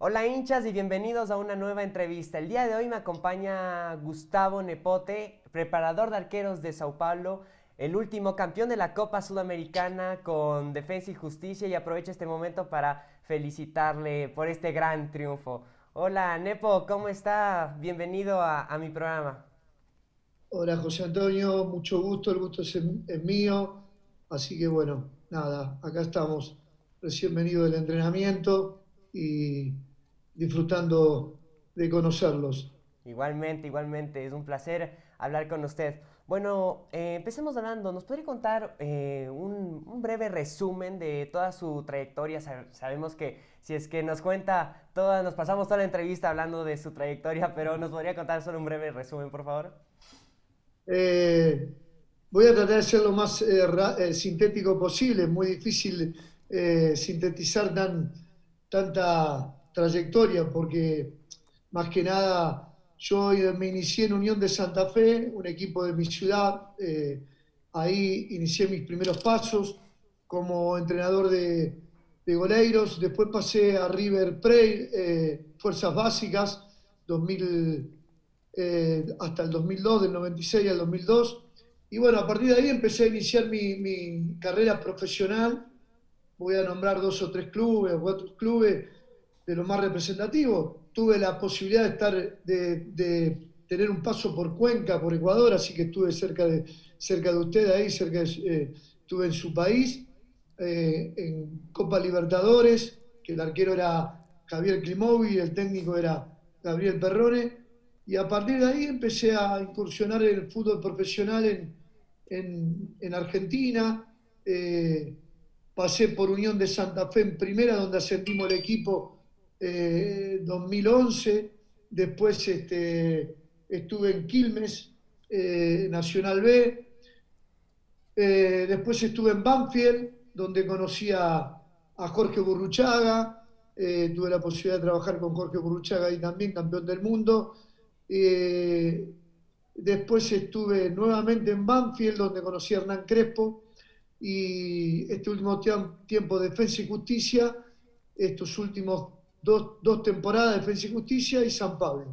Hola hinchas y bienvenidos a una nueva entrevista. El día de hoy me acompaña Gustavo Nepote, preparador de arqueros de Sao Paulo, el último campeón de la Copa Sudamericana con Defensa y Justicia y aprovecho este momento para felicitarle por este gran triunfo. Hola Nepo, ¿cómo está? Bienvenido a, mi programa. Hola José Antonio, mucho gusto, el gusto es, mío. Así que bueno, nada, acá estamos recién venido del entrenamiento y disfrutando de conocerlos. Igualmente, igualmente, es un placer hablar con usted. Bueno, eh, empecemos hablando. ¿Nos podría contar eh, un, breve resumen de toda su trayectoria? Sabemos que si es que nos cuenta toda, nos pasamos toda la entrevista hablando de su trayectoria, pero ¿nos podría contar solo un breve resumen, por favor? Eh, voy a tratar de ser lo más sintético posible. Es muy difícil sintetizar tan, tanta trayectoria porque más que nada yo me inicié en Unión de Santa Fe, un equipo de mi ciudad. Eh, ahí inicié mis primeros pasos como entrenador de, goleiros. Después pasé a River Plate, eh, Fuerzas Básicas, 2000, eh, hasta el 2002, del 96 al 2002. Y bueno, a partir de ahí empecé a iniciar mi, mi carrera profesional. Voy a nombrar dos o tres clubes, cuatro clubes de los más representativos tuve la posibilidad de estar, de, tener un paso por Cuenca, por Ecuador, así que estuve cerca de, cerca de usted ahí, cerca eh, estuve en su país, eh, en Copa Libertadores, que el arquero era Javier Klimovi el técnico era Gabriel Perrone, y a partir de ahí empecé a incursionar en el fútbol profesional en, en, Argentina, eh, pasé por Unión de Santa Fe en primera, donde ascendimos el equipo 2011, eh, después este, estuve en Quilmes, eh, Nacional B, eh, después estuve en Banfield, donde conocí a, Jorge Burruchaga, tuve la posibilidad de trabajar con Jorge Burruchaga ahí también, campeón del mundo. después estuve nuevamente en Banfield, donde conocí a Hernán Crespo, y este último tiempo Defensa y Justicia, estos últimos dos, temporadas de Defensa y Justicia y San Pablo.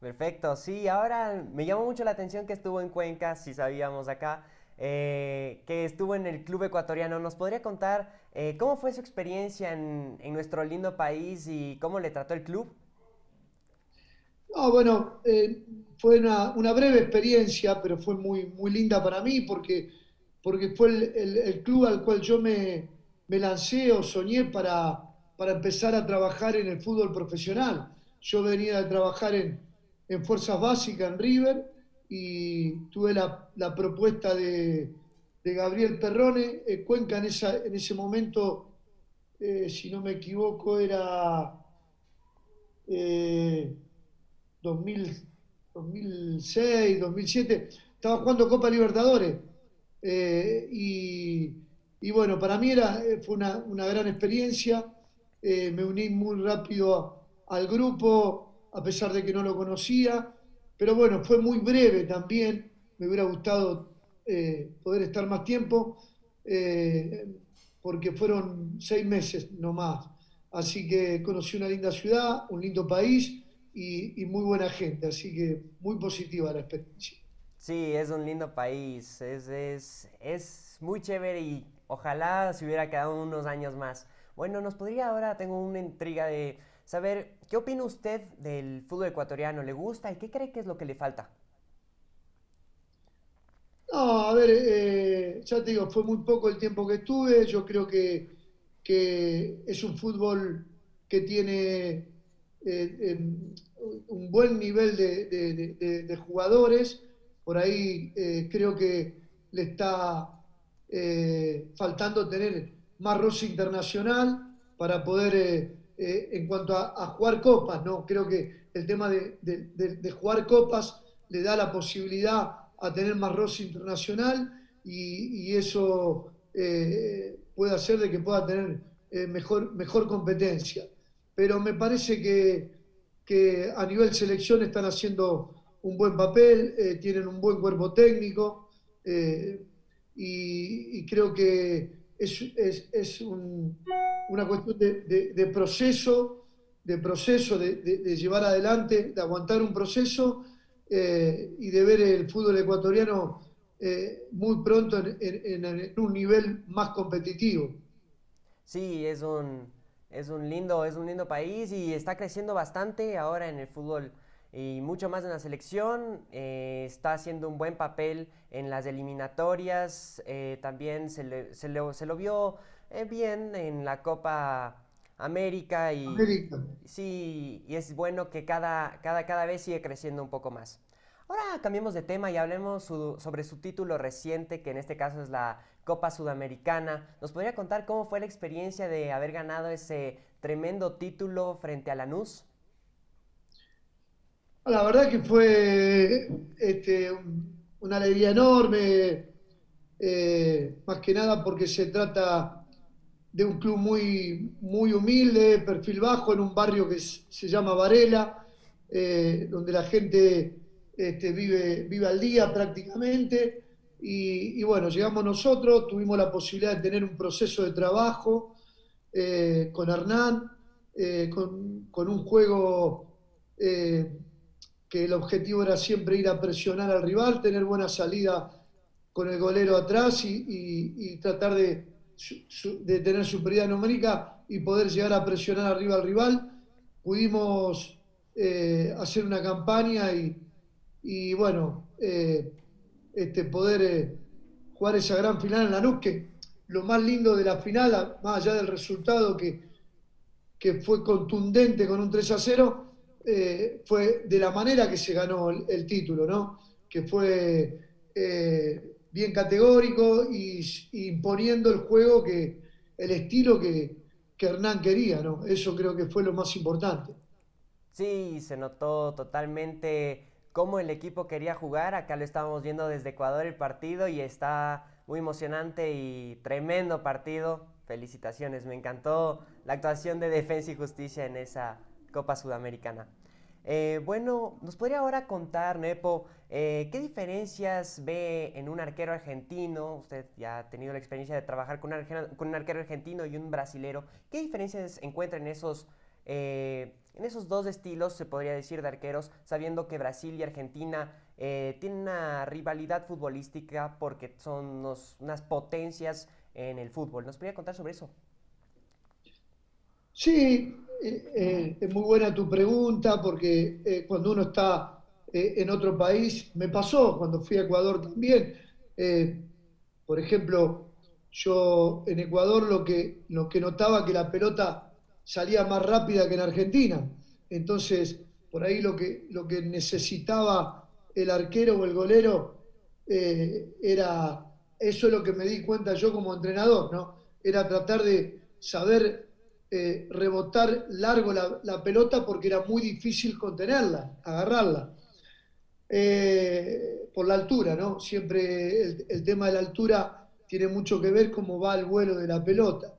Perfecto, sí, ahora me llamó mucho la atención que estuvo en Cuenca, si sabíamos acá, eh, que estuvo en el club ecuatoriano. ¿Nos podría contar eh, cómo fue su experiencia en, nuestro lindo país y cómo le trató el club? No, bueno, eh, fue una, breve experiencia, pero fue muy, muy linda para mí porque, porque fue el, club al cual yo me, me lancé o soñé para, para empezar a trabajar en el fútbol profesional. Yo venía de trabajar en, Fuerzas Básicas, en River, y tuve la, propuesta de, Gabriel Perrone. Eh, Cuenca en, esa, en ese momento, eh, si no me equivoco, era 2006, eh, 2007, estaba jugando Copa Libertadores. Y, bueno, para mí era, fue una, una gran experiencia eh, me uní muy rápido al grupo, a pesar de que no lo conocía, pero bueno, fue muy breve también, me hubiera gustado eh, poder estar más tiempo, eh, porque fueron seis meses no más. Así que conocí una linda ciudad, un lindo país y, muy buena gente, así que muy positiva la experiencia. Sí, es un lindo país, es, es, es muy chévere y ojalá se hubiera quedado unos años más. Bueno, nos podría ahora, tengo una intriga de saber, ¿qué opina usted del fútbol ecuatoriano? ¿Le gusta y qué cree que es lo que le falta? No, a ver, eh, ya te digo, fue muy poco el tiempo que estuve. Yo creo que, es un fútbol que tiene eh, em, un buen nivel de, jugadores. Por ahí eh, creo que le está faltando tener más roce internacional para poder, eh, eh, en cuanto a, jugar copas, ¿no? Creo que el tema de, jugar copas le da la posibilidad a tener más roce internacional y, eso eh, puede hacer de que pueda tener mejor, mejor competencia. Pero me parece que, que, a nivel selección están haciendo un buen papel, tienen un buen cuerpo técnico y creo que es, es, es una cuestión de, de, proceso de proceso, de, llevar adelante, de aguantar un proceso eh, y de ver el fútbol ecuatoriano eh, muy pronto en, un nivel más competitivo. Sí, es un, es un lindo, es un lindo país y está creciendo bastante ahora en el fútbol y mucho más en la selección. Eh, está haciendo un buen papel en las eliminatorias. también se, se, se, lo vio bien en la Copa América y sí, y es bueno que cada, cada, cada vez sigue creciendo un poco más. Ahora cambiemos de tema y hablemos sobre su título reciente, que en este caso es la Copa Sudamericana. ¿Nos podría contar cómo fue la experiencia de haber ganado ese tremendo título frente a Lanús? La verdad que fue este, una alegría enorme, eh, más que nada porque se trata de un club muy, muy humilde, perfil bajo, en un barrio que se llama Varela, eh, donde la gente este, vive, vive al día prácticamente. Y, bueno, llegamos nosotros, tuvimos la posibilidad de tener un proceso de trabajo eh, con Hernán, con, un juego que el objetivo era siempre ir a presionar al rival, tener buena salida con el golero atrás y tratar de, tener superioridad numérica y poder llegar a presionar arriba al rival. Pudimos eh, hacer una campaña y, bueno, eh, este, poder eh, jugar esa gran final en la NUC, que lo más lindo de la final, más allá del resultado que, que fue contundente con un 3 a 0, fue de la manera que se ganó el, título, ¿no? que fue bien categórico y, imponiendo el juego que, el estilo que, Hernán quería, ¿no? Eso creo que fue lo más importante. Sí, se notó totalmente cómo el equipo quería jugar. Acá lo estábamos viendo desde Ecuador el partido y está muy emocionante y tremendo partido. Felicitaciones, me encantó la actuación de Defensa y Justicia en esa Copa Sudamericana. Eh, bueno, ¿nos podría ahora contar, Nepo, eh, qué diferencias ve en un arquero argentino? Usted ya ha tenido la experiencia de trabajar con un, arquero, argentino y un brasilero. ¿Qué diferencias encuentra en esos, eh, en esos dos estilos, se podría decir, de arqueros, sabiendo que Brasil y Argentina tienen una rivalidad futbolística porque son unas potencias en el fútbol? ¿Nos podría contar sobre eso? Sí, eh, eh, es muy buena tu pregunta porque eh, cuando uno está en otro país, me pasó cuando fui a Ecuador también. por ejemplo, yo en Ecuador lo que, lo que notaba que la pelota salía más rápida que en Argentina. Entonces, por ahí lo que, lo que necesitaba el arquero o el golero era, eso es lo que me di cuenta yo como entrenador, ¿no? Era tratar de saber eh, rebotar largo la, pelota porque era muy difícil contenerla, agarrarla. Eh, por la altura, ¿no? Siempre el, tema de la altura tiene mucho que ver cómo va el vuelo de la pelota.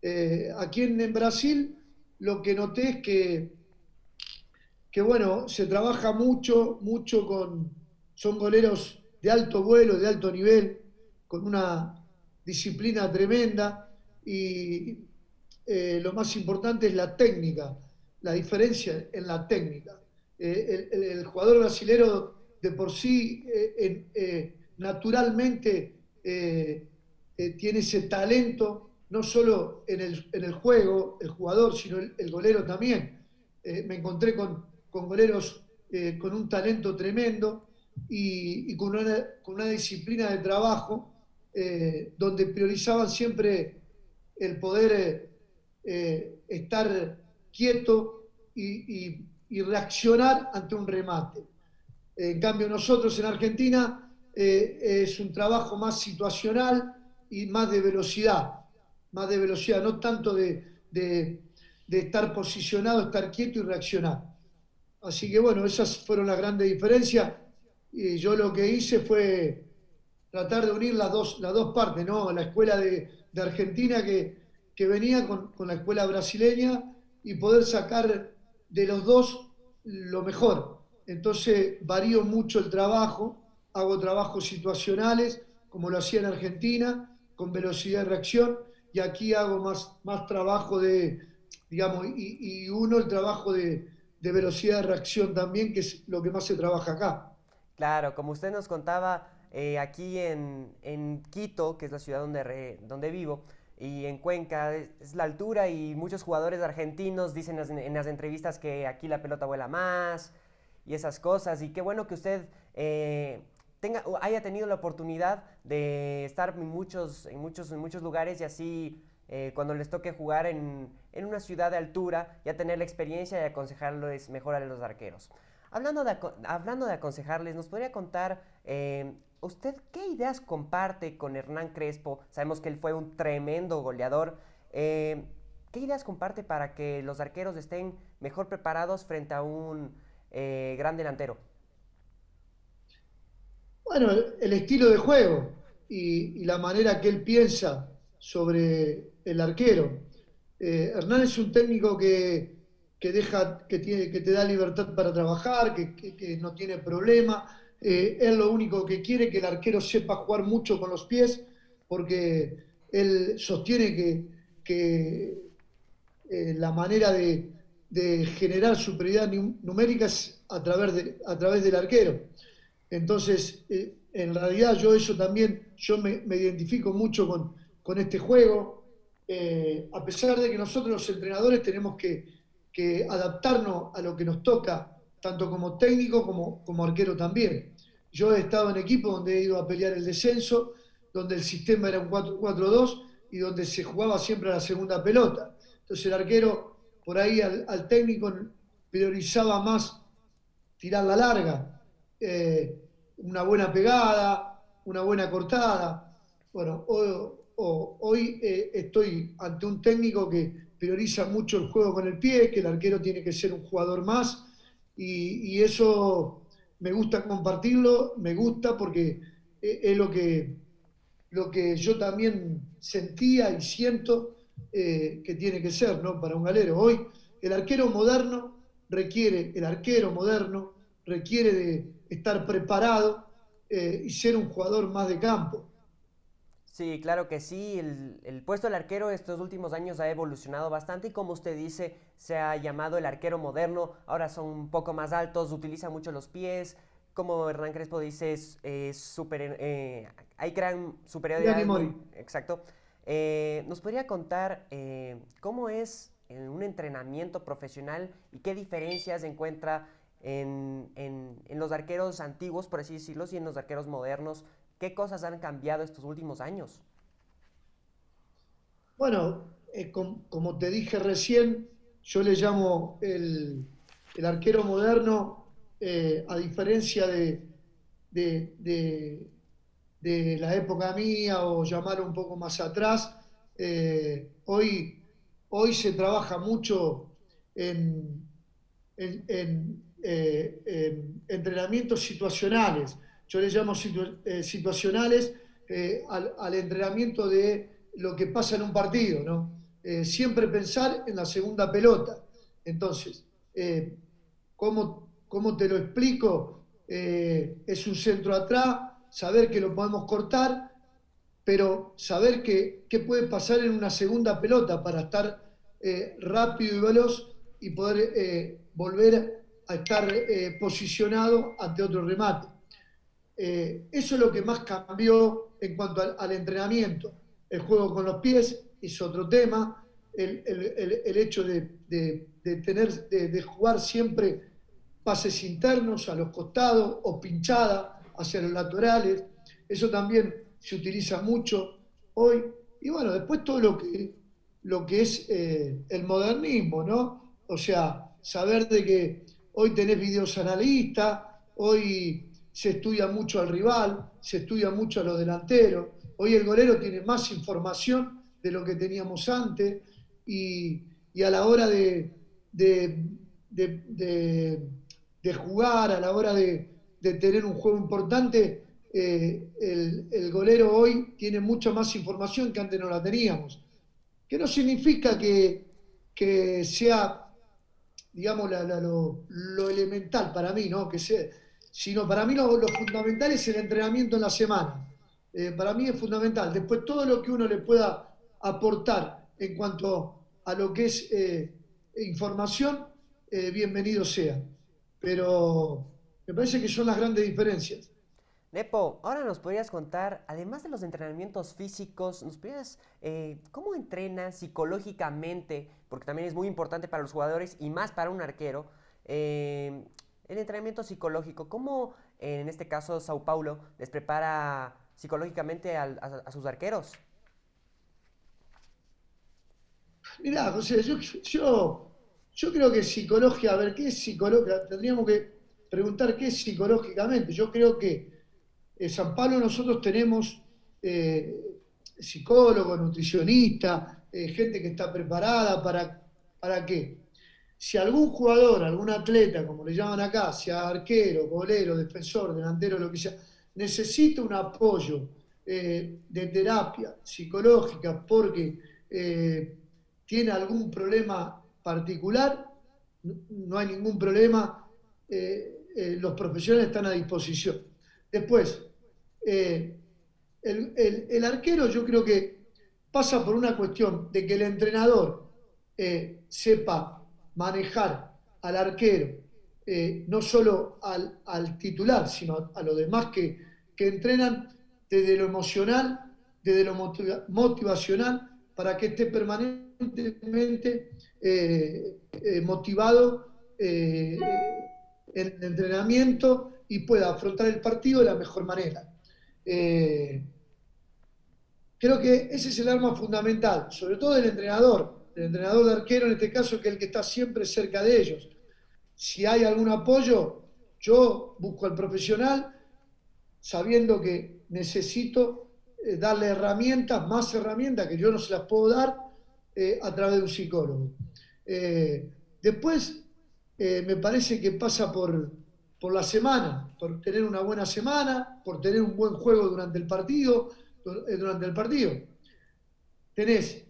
Eh, aquí en, Brasil lo que noté es que, que, bueno, se trabaja mucho, mucho con, son goleros de alto vuelo, de alto nivel, con una disciplina tremenda y, eh, lo más importante es la técnica, la diferencia en la técnica. Eh, el, jugador brasilero de por sí, eh, naturalmente, tiene ese talento, no solo en el, juego, el jugador, sino el, golero también. me encontré con, goleros con un talento tremendo y, con, una, con, una, disciplina de trabajo donde priorizaban siempre el poder eh, estar quieto y, reaccionar ante un remate. En cambio, nosotros en Argentina eh, es un trabajo más situacional y más de velocidad, más de velocidad, no tanto de, estar posicionado, estar quieto y reaccionar. Así que bueno, esas fueron las grandes diferencias. Y yo lo que hice fue tratar de unir las dos, las dos partes, ¿no? La escuela de Argentina que, que venía con, la escuela brasileña y poder sacar de los dos lo mejor. Entonces varío mucho el trabajo, hago trabajos situacionales, como lo hacía en Argentina, con velocidad de reacción, y aquí hago más, más trabajo de, digamos, y, uno el trabajo de, velocidad de reacción también, que es lo que más se trabaja acá. Claro, como usted nos contaba, eh, aquí en, Quito, que es la ciudad donde, donde vivo, y en Cuenca es, la altura y muchos jugadores argentinos dicen en las, entrevistas que aquí la pelota vuela más y esas cosas. Y qué bueno que usted eh, tenga, haya tenido la oportunidad de estar en muchos, en muchos, en muchos lugares y así eh, cuando les toque jugar en, una ciudad de altura, ya tener la experiencia y aconsejarles mejor a los arqueros. Hablando de, hablando de aconsejarles, ¿nos podría contar eh, usted qué ideas comparte con Hernán Crespo? Sabemos que él fue un tremendo goleador. Eh, ¿Qué ideas comparte para que los arqueros estén mejor preparados frente a un gran delantero? Bueno, el estilo de juego y, la manera que él piensa sobre el arquero. Eh, Hernán es un técnico que, deja, que, tiene, que te da libertad para trabajar, que, no tiene problema. Eh, él lo único que quiere que el arquero sepa jugar mucho con los pies, porque él sostiene que, eh, la manera de, generar superioridad numérica es a través, de, a través del arquero. Entonces, en realidad yo eso también, yo me identifico mucho con, con este juego, eh, a pesar de que nosotros los entrenadores tenemos que, adaptarnos a lo que nos toca, tanto como técnico como, como arquero también. Yo he estado en equipos donde he ido a pelear el descenso, donde el sistema era un 4-4-2 y donde se jugaba siempre a la segunda pelota. Entonces el arquero, por ahí al, técnico priorizaba más tirar la larga, eh, una buena pegada, una buena cortada. Bueno, hoy eh, estoy ante un técnico que prioriza mucho el juego con el pie, que el arquero tiene que ser un jugador más, y, eso me gusta compartirlo, me gusta porque e, es lo que, lo que yo también sentía y siento eh, que tiene que ser ¿no? para un galero. Hoy el arquero moderno requiere, el arquero moderno requiere de estar preparado eh, y ser un jugador más de campo. Sí, claro que sí. El, puesto del arquero estos últimos años ha evolucionado bastante y como usted dice, se ha llamado el arquero moderno. Ahora son un poco más altos, utilizan mucho los pies. Como Hernán Crespo dice, es, super, eh, hay gran superioridad. exacto. Eh, ¿Nos podría contar eh, cómo es un entrenamiento profesional y qué diferencias encuentra en, en, los arqueros antiguos, por así decirlo, y en los arqueros modernos? ¿Qué cosas han cambiado estos últimos años? Bueno, eh, como te dije recién, yo le llamo el, arquero moderno, eh, a diferencia de, de, la época mía o llamar un poco más atrás, eh, hoy, hoy se trabaja mucho en entrenamientos situacionales yo le llamo eh, situacionales eh, al, entrenamiento de lo que pasa en un partido, ¿no? Eh, siempre pensar en la segunda pelota. Entonces, ¿cómo, ¿cómo, te lo explico? es un centro atrás, saber que lo podemos cortar, pero saber que, qué puede pasar en una segunda pelota para estar rápido y veloz y poder volver a estar posicionado ante otro remate. Eh, eso es lo que más cambió en cuanto al, entrenamiento. El juego con los pies es otro tema. El, hecho de, tener, de, jugar siempre pases internos a los costados o pinchada hacia los laterales. Eso también se utiliza mucho hoy. Y bueno, después todo lo que, lo que es eh, el modernismo, ¿no? O sea, saber de que hoy tenés videos analistas, hoy se estudia mucho al rival, se estudia mucho a los delanteros. Hoy el golero tiene más información de lo que teníamos antes y, a la hora de, de, jugar, a la hora de, tener un juego importante, eh, el, golero hoy tiene mucha más información que antes no la teníamos. Que no significa que, sea, digamos, lo, lo, elemental para mí, ¿no? Que sea, sino para mí lo, fundamental es el entrenamiento en la semana. Eh, para mí es fundamental. Después todo lo que uno le pueda aportar en cuanto a lo que es eh, información, eh, bienvenido sea. Pero me parece que son las grandes diferencias. Nepo, ahora nos podrías contar, además de los entrenamientos físicos, nos podrías, ¿cómo entrenas psicológicamente? Porque también es muy importante para los jugadores y más para un arquero. Eh, el entrenamiento psicológico, ¿cómo en este caso Sao Paulo les prepara psicológicamente a, sus arqueros? Mira, José, yo, yo, creo que psicología, a ver, ¿qué es psicología? Tendríamos que preguntar qué es psicológicamente. Yo creo que en San Pablo nosotros tenemos eh, psicólogos, nutricionistas, eh, gente que está preparada para, ¿para qué? Si algún jugador, algún atleta, como le llaman acá, sea arquero, golero, defensor, delantero, lo que sea, necesita un apoyo eh, de terapia psicológica porque tiene algún problema particular, no hay ningún problema, los profesionales están a disposición. Después, eh, el, arquero yo creo que pasa por una cuestión de que el entrenador eh, sepa manejar al arquero, eh, no solo al, titular, sino a, los demás que, entrenan desde lo emocional, desde lo motivacional, para que esté permanentemente motivado en el entrenamiento y pueda afrontar el partido de la mejor manera. Eh, creo que ese es el arma fundamental, sobre todo del entrenador, el entrenador de arquero en este caso, que es el que está siempre cerca de ellos. Si hay algún apoyo, yo busco al profesional sabiendo que necesito eh, darle herramientas, más herramientas que yo no se las puedo dar eh, a través de un psicólogo. después, me parece que pasa por, por la semana, por tener una buena semana, por tener un buen juego durante el partido, eh, durante el partido. Tenés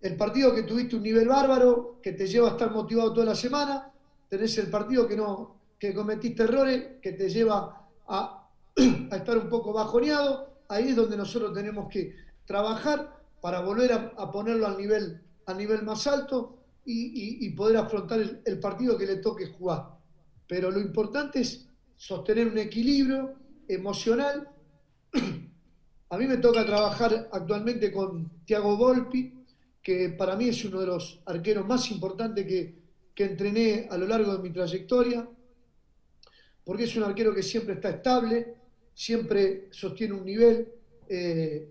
el partido que tuviste un nivel bárbaro, que te lleva a estar motivado toda la semana, tenés el partido que no, que cometiste errores, que te lleva a, estar un poco bajoneado, ahí es donde nosotros tenemos que trabajar para volver a, ponerlo al nivel, al nivel más alto y, poder afrontar el partido que le toque jugar. Pero lo importante es sostener un equilibrio emocional. A mí me toca trabajar actualmente con Tiago Volpi, que para mí es uno de los arqueros más importantes que, entrené a lo largo de mi trayectoria, porque es un arquero que siempre está estable, siempre sostiene un nivel eh,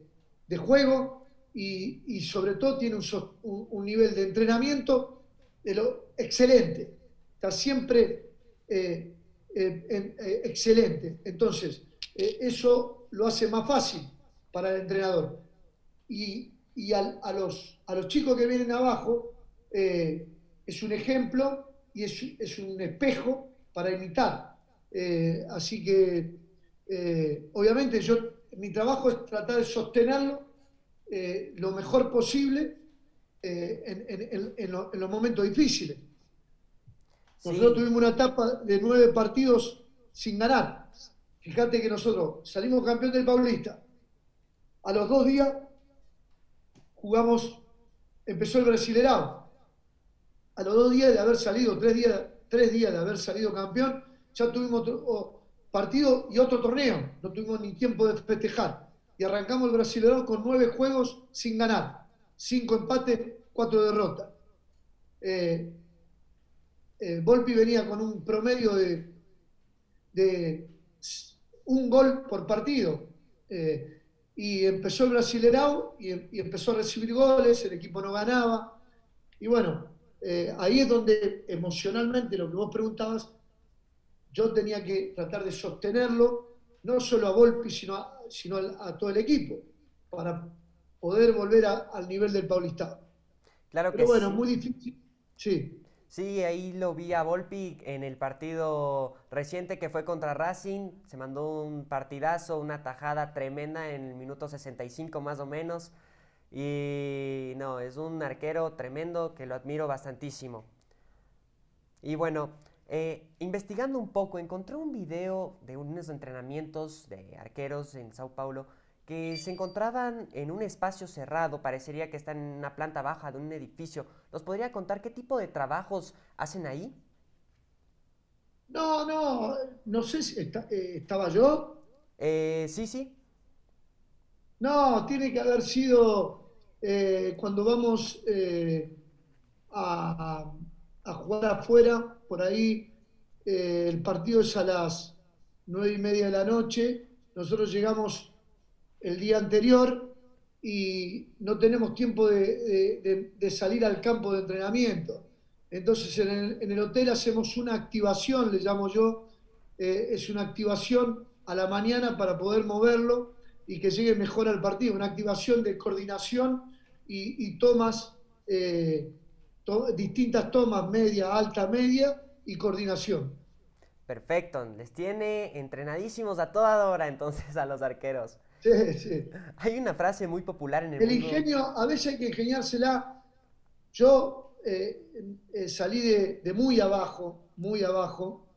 de juego y, sobre todo tiene un, nivel de entrenamiento de lo excelente. Está siempre eh, eh, excelente. Entonces, eso lo hace más fácil para el entrenador. Y, a, los, a los chicos que vienen abajo es un ejemplo y es, un espejo para imitar. así que, obviamente, yo, mi trabajo es tratar de sostenerlo lo mejor posible en los momentos difíciles. Nosotros tuvimos una etapa de nueve partidos sin ganar. Fíjate que nosotros salimos campeón del Paulista. A los dos días jugamos, empezó el Brasilerao. A los dos días de haber salido, tres días, tres días de haber salido campeón, ya tuvimos otro partido y otro torneo. No tuvimos ni tiempo de festejar. Y arrancamos el Brasilerao con nueve juegos sin ganar. Cinco empates, cuatro derrotas. Eh, eh, Volpi venía con un promedio de, de un gol por partido. Eh, y empezó el Brasilerao y, empezó a recibir goles, el equipo no ganaba. Y bueno, eh, ahí es donde emocionalmente lo que vos preguntabas, yo tenía que tratar de sostenerlo, no solo a Volpi, sino a, sino a, todo el equipo, para poder volver al nivel del Paulista. Claro Pero bueno, muy difícil. Sí. Sí, ahí lo vi a Volpi en el partido reciente que fue contra Racing. Se mandó un partidazo, una tajada tremenda en el minuto 65 más o menos. Y no, es un arquero tremendo que lo admiro bastantísimo. Y bueno, eh, investigando un poco, encontré un video de unos entrenamientos de arqueros en Sao Paulo que se encontraban en un espacio cerrado, parecería que están en una planta baja de un edificio. ¿Nos podría contar qué tipo de trabajos hacen ahí? No, no, no sé si eh, estaba yo. Eh, sí, sí. No, tiene que haber sido eh, cuando vamos a, jugar afuera, por ahí el partido es a las nueve y media de la noche, nosotros llegamos el día anterior y no tenemos tiempo de, salir al campo de entrenamiento. Entonces en el, hotel hacemos una activación, le llamo yo, eh, es una activación a la mañana para poder moverlo y que llegue mejor al partido, una activación de coordinación y, tomas, eh, distintas tomas, media, alta, media y coordinación. Perfecto, les tiene entrenadísimos a toda hora entonces a los arqueros. Sí, sí. Hay una frase muy popular en el, el ingenio, a veces hay que ingeniársela. Yo eh, eh, salí de, muy abajo, muy abajo.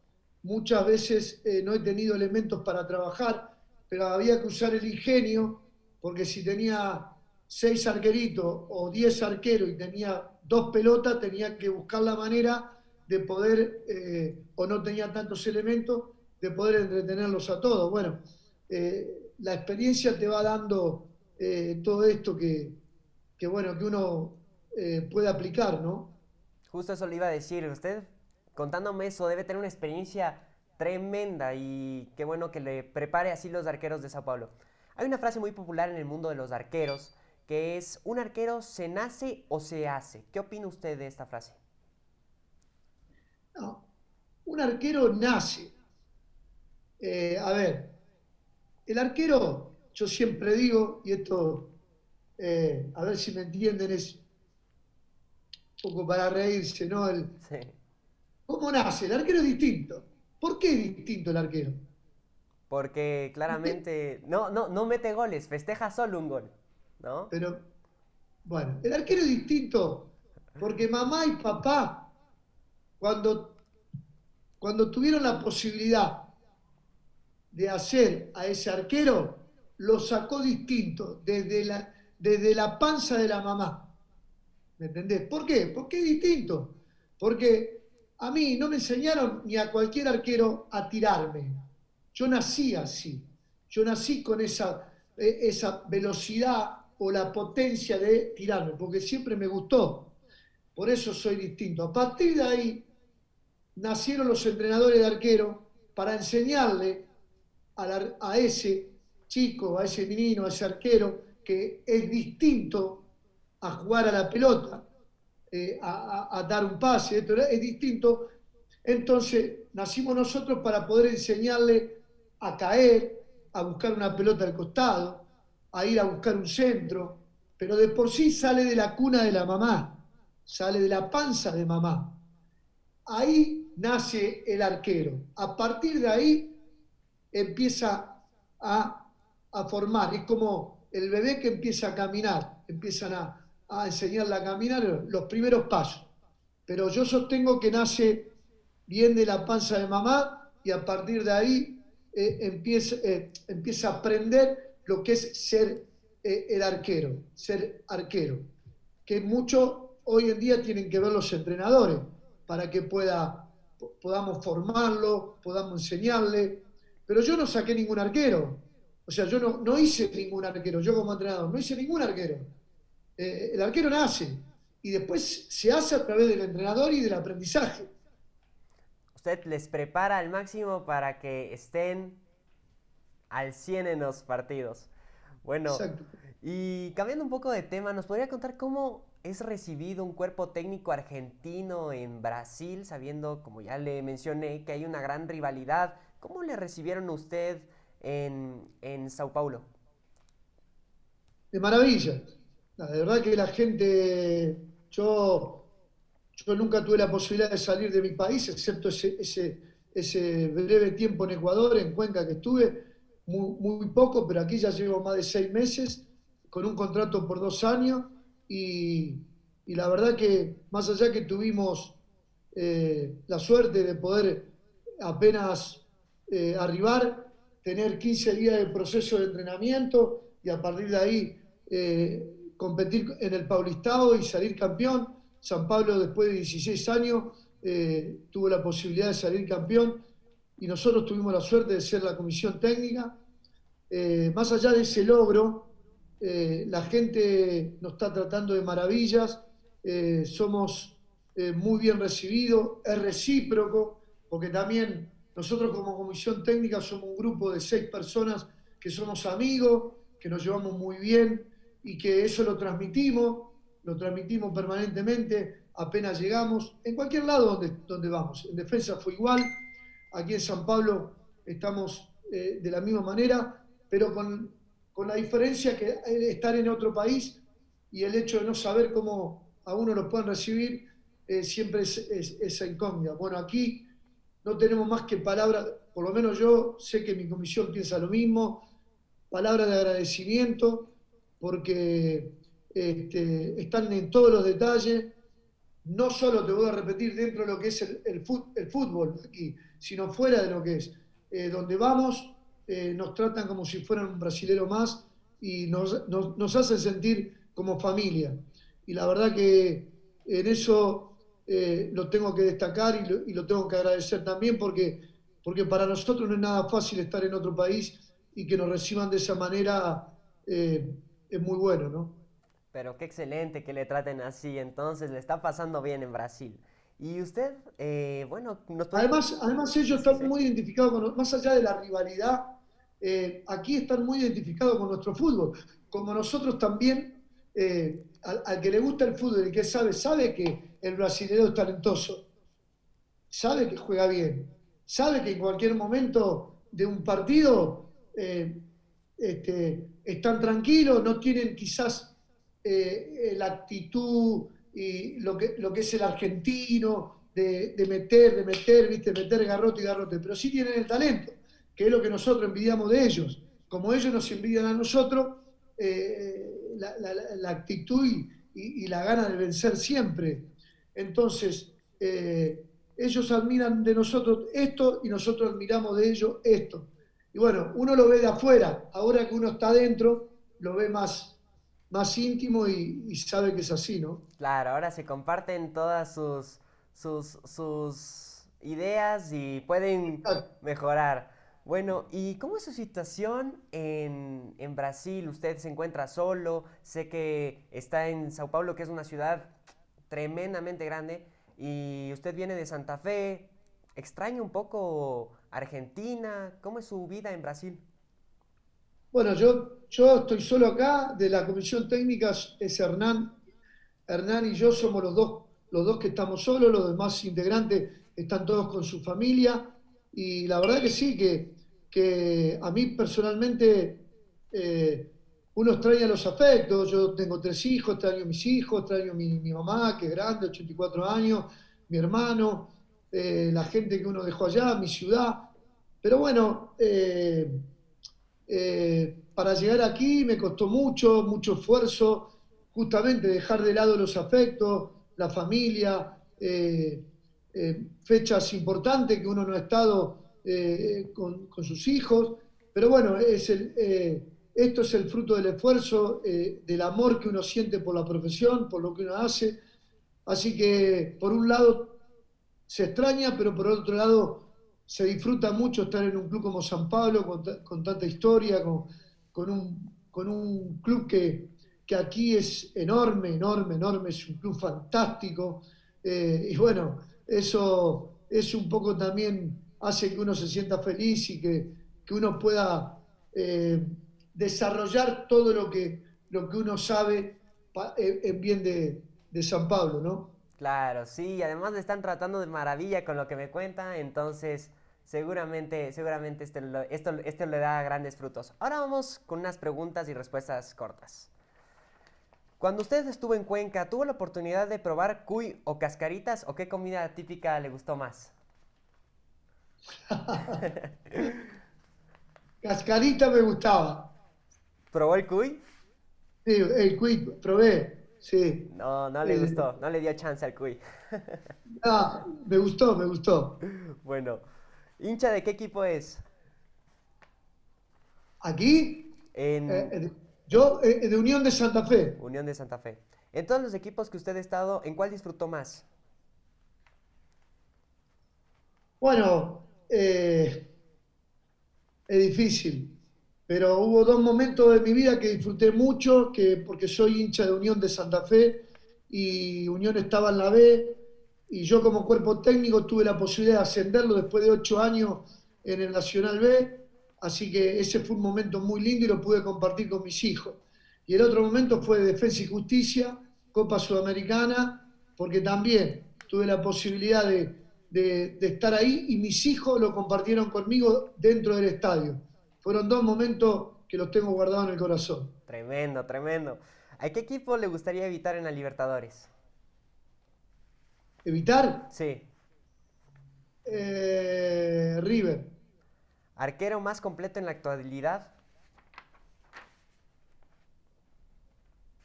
Muchas veces eh, no he tenido elementos para trabajar, pero había que usar el ingenio, porque si tenía seis arqueritos o diez arqueros y tenía dos pelotas, tenía que buscar la manera de poder, o no tenía tantos elementos, de poder entretenerlos a todos. Bueno, la experiencia te va dando eh, todo esto que, bueno, que uno eh, puede aplicar, ¿no? Justo eso le iba a decir. Usted, contándome eso, debe tener una experiencia tremenda y qué bueno que le prepare así los arqueros de Sao Paulo. Hay una frase muy popular en el mundo de los arqueros que es, un arquero se nace o se hace. ¿Qué opina usted de esta frase? No, un arquero nace. Eh, a ver, el arquero, yo siempre digo, y esto, eh, a ver si me entienden, es un poco para reírse, ¿no? El, ¿Cómo nace? El arquero es distinto. ¿Por qué es distinto el arquero? Porque claramente no, no, no mete goles, festeja solo un gol, ¿no? Pero, bueno, el arquero es distinto porque mamá y papá, cuando, cuando tuvieron la posibilidad de hacer a ese arquero, lo sacó distinto, desde la, desde la panza de la mamá. ¿Me entendés? ¿Por qué? Porque es distinto. Porque a mí no me enseñaron ni a cualquier arquero a tirarme. Yo nací así. Yo nací con esa, e, esa velocidad o la potencia de tirarme, porque siempre me gustó. Por eso soy distinto. A partir de ahí nacieron los entrenadores de arquero para enseñarle a, ese chico, a ese menino, a ese arquero, que es distinto a jugar a la pelota, eh, a, dar un pase, es distinto. Entonces nacimos nosotros para poder enseñarle a caer, a buscar una pelota al costado, a ir a buscar un centro, pero de por sí sale de la cuna de la mamá, sale de la panza de mamá. Ahí nace el arquero. A partir de ahí empieza a, formar. Es como el bebé que empieza a caminar, empiezan a, enseñarle a caminar los primeros pasos. Pero yo sostengo que nace bien de la panza de mamá y a partir de ahí eh, empieza, eh, empieza a aprender lo que es ser eh, el arquero, ser arquero, que mucho hoy en día tienen que ver los entrenadores para que pueda, podamos formarlo, podamos enseñarle, pero yo no saqué ningún arquero. O sea, yo no, no hice ningún arquero, yo como entrenador, no hice ningún arquero. Eh, el arquero nace y después se hace a través del entrenador y del aprendizaje. Usted les prepara al máximo para que estén al 100 en los partidos. Bueno, y cambiando un poco de tema, ¿nos podría contar cómo es recibido un cuerpo técnico argentino en Brasil, sabiendo, como ya le mencioné, que hay una gran rivalidad ¿Cómo le recibieron a usted en, en Sao Paulo? De maravilla. La verdad que la gente, yo, yo nunca tuve la posibilidad de salir de mi país, excepto ese, ese, ese breve tiempo en Ecuador, en Cuenca que estuve, muy, poco, pero aquí ya llevo más de seis meses, con un contrato por dos años, y, y la verdad que más allá que tuvimos eh, la suerte de poder apenas eh, arribar, tener 15 días de proceso de entrenamiento y a partir de ahí eh, competir en el Paulistado y salir campeón. San Pablo después de 16 años eh, tuvo la posibilidad de salir campeón y nosotros tuvimos la suerte de ser la comisión técnica. Más allá de ese logro, la gente nos está tratando de maravillas, somos muy bien recibidos, es recíproco, porque también nosotros como comisión técnica somos un grupo de seis personas que somos amigos, que nos llevamos muy bien y que eso lo transmitimos, lo transmitimos permanentemente apenas llegamos, en cualquier lado donde, donde vamos. En defensa fue igual, aquí en San Pablo estamos eh, de la misma manera, pero con, con la diferencia que estar en otro país y el hecho de no saber cómo a uno lo pueden recibir, eh, siempre es, esa incógnita. Bueno, aquí no tenemos más que palabras, por lo menos yo sé que mi comisión piensa lo mismo, palabras de agradecimiento, porque este, están en todos los detalles, no solo te voy a repetir dentro de lo que es el, fútbol aquí, sino fuera de lo que es. Eh, donde vamos, eh, nos tratan como si fueran un brasilero más y nos, nos, hacen sentir como familia. Y la verdad que en eso eh, lo tengo que destacar y lo, y lo, tengo que agradecer también porque, porque para nosotros no es nada fácil estar en otro país y que nos reciban de esa manera eh, es muy bueno, ¿no? Pero qué excelente que le traten así, entonces le está pasando bien en Brasil. Y usted, eh, bueno, nos además, además ellos están muy identificados con, más allá de la rivalidad, aquí están muy identificados con nuestro fútbol, como nosotros también, al, que le gusta el fútbol y que sabe, sabe que el brasileño es talentoso, sabe que juega bien, sabe que en cualquier momento de un partido eh, este, están tranquilos, no tienen quizás eh, la actitud y lo que, lo que es el argentino de, meter, de meter, viste, meter garrote y garrote, pero sí tienen el talento, que es lo que nosotros envidiamos de ellos. Como ellos nos envidian a nosotros, eh, la, actitud y, la gana de vencer siempre. Entonces, ellos admiran de nosotros esto y nosotros admiramos de ellos esto. Y bueno, uno lo ve de afuera, ahora que uno está adentro, lo ve más, más íntimo y, sabe que es así, ¿no? Claro, ahora se comparten todas sus, sus, sus ideas y pueden mejorar. Bueno, ¿y cómo es su situación en, Brasil? Usted se encuentra solo, sé que está en Sao Paulo, que es una ciudad tremendamente grande, y usted viene de Santa Fe, ¿extraña un poco Argentina? ¿Cómo es su vida en Brasil? Bueno, yo, yo estoy solo acá, de la comisión técnica es Hernán. Hernán y yo somos los dos, los dos que estamos solos, los demás integrantes están todos con su familia. Y la verdad que sí, que, que a mí personalmente eh, uno extraña los afectos. Yo tengo tres hijos, extraño mis hijos, extraño mi, mi mamá, que es grande, 84 años, mi hermano. Eh, la gente que uno dejó allá, mi ciudad. Pero bueno, eh, eh, para llegar aquí me costó mucho, mucho esfuerzo, justamente dejar de lado los afectos, la familia, fechas importantes que uno no ha estado con, sus hijos. Pero bueno, es esto es el fruto del esfuerzo, del amor que uno siente por la profesión, por lo que uno hace. Así que, por un lado, se extraña, pero por otro lado se disfruta mucho estar en un club como San Pablo, con, tanta historia, con, un, club que, aquí es enorme, enorme, enorme, es un club fantástico. Eh, y bueno, eso, es un poco también hace que uno se sienta feliz y que, uno pueda eh, desarrollar todo lo que, lo que uno sabe eh, en bien de, de San Pablo, ¿no? Claro, sí, además le están tratando de maravilla con lo que me cuenta, entonces seguramente, seguramente este esto, esto le da grandes frutos. Ahora vamos con unas preguntas y respuestas cortas. Cuando usted estuvo en Cuenca, ¿tuvo la oportunidad de probar cuy o cascaritas o qué comida típica le gustó más? Cascarita me gustaba. ¿Probó el cuy? Sí, el cuy probé. Sí. No, no le eh, gustó, no le dio chance al Cuy. Ah, me gustó, me gustó. Bueno, ¿hincha de qué equipo es? ¿Aquí? En, eh, Yo, eh, de Unión de Santa Fe. Unión de Santa Fe. En todos los equipos que usted ha estado, ¿en cuál disfrutó más? Bueno, es difícil, pero hubo dos momentos de mi vida que disfruté mucho, que porque soy hincha de Unión de Santa Fe y Unión estaba en la B y yo como cuerpo técnico tuve la posibilidad de ascenderlo después de ocho años en el Nacional B, así que ese fue un momento muy lindo y lo pude compartir con mis hijos. Y el otro momento fue de Defensa y Justicia, Copa Sudamericana, porque también tuve la posibilidad de, de, estar ahí y mis hijos lo compartieron conmigo dentro del estadio. Fueron dos momentos que los tengo guardados en el corazón. Tremendo, tremendo. ¿A qué equipo le gustaría evitar en la Libertadores? ¿Evitar? Sí. Eh, River. ¿Arquero más completo en la actualidad?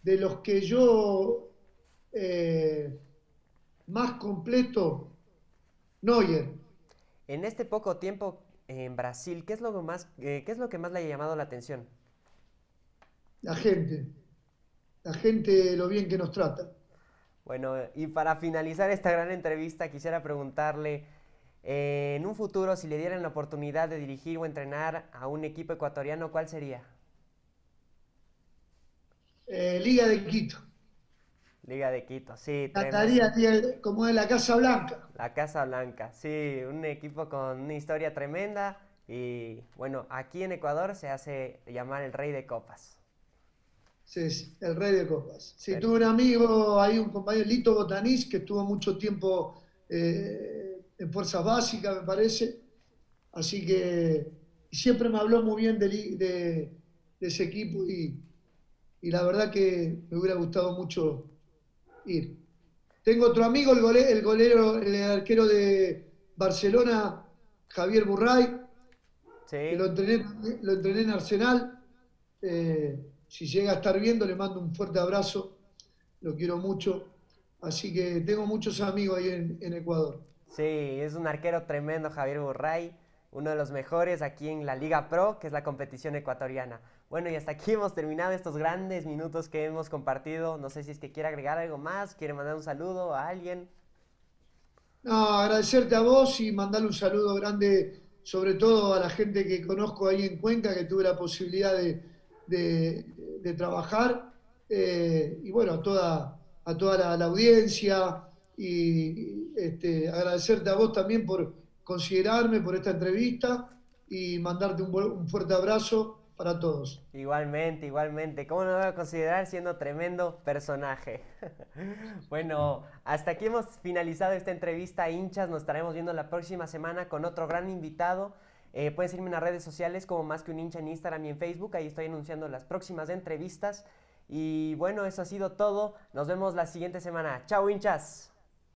De los que yo eh, más completo, Neuer. En este poco tiempo en Brasil, ¿qué es lo más, eh, ¿qué es lo que más le ha llamado la atención? La gente. La gente, lo bien que nos trata. Bueno, y para finalizar esta gran entrevista, quisiera preguntarle, eh, en un futuro, si le dieran la oportunidad de dirigir o entrenar a un equipo ecuatoriano, ¿cuál sería? Eh, Liga de Quito. Liga de Quito, sí. Trataría como es la Casa Blanca. La Casa Blanca, sí, un equipo con una historia tremenda y bueno, aquí en Ecuador se hace llamar el Rey de Copas. Sí, sí el Rey de Copas. Sí, tuve un amigo ahí, un compañero, Lito Botanís, que estuvo mucho tiempo eh, en Fuerzas Básicas, me parece. Así que siempre me habló muy bien de, de, ese equipo y, y la verdad que me hubiera gustado mucho ir. Tengo otro amigo, el, el golero, el arquero de Barcelona, Javier Burray, que lo entrené, lo entrené en Arsenal. Eh, si llega a estar viendo, le mando un fuerte abrazo, lo quiero mucho. Así que tengo muchos amigos ahí en, en Ecuador. Sí, es un arquero tremendo, Javier Burray uno de los mejores aquí en la Liga Pro, que es la competición ecuatoriana. Bueno, y hasta aquí hemos terminado estos grandes minutos que hemos compartido. No sé si es que quiere agregar algo más, quiere mandar un saludo a alguien. No, agradecerte a vos y mandarle un saludo grande, sobre todo a la gente que conozco ahí en Cuenca, que tuve la posibilidad de, trabajar. Eh, y bueno, a toda, a toda la, audiencia y este, agradecerte a vos también por considerarme por esta entrevista y mandarte un, fuerte abrazo para todos. Igualmente, igualmente. ¿Cómo no voy a considerar siendo tremendo personaje? bueno, hasta aquí hemos finalizado esta entrevista, hinchas. Nos estaremos viendo la próxima semana con otro gran invitado. Eh, pueden seguirme en las redes sociales como más que un hincha en Instagram y en Facebook. Ahí estoy anunciando las próximas entrevistas. Y bueno, eso ha sido todo. Nos vemos la siguiente semana. Chao, hinchas.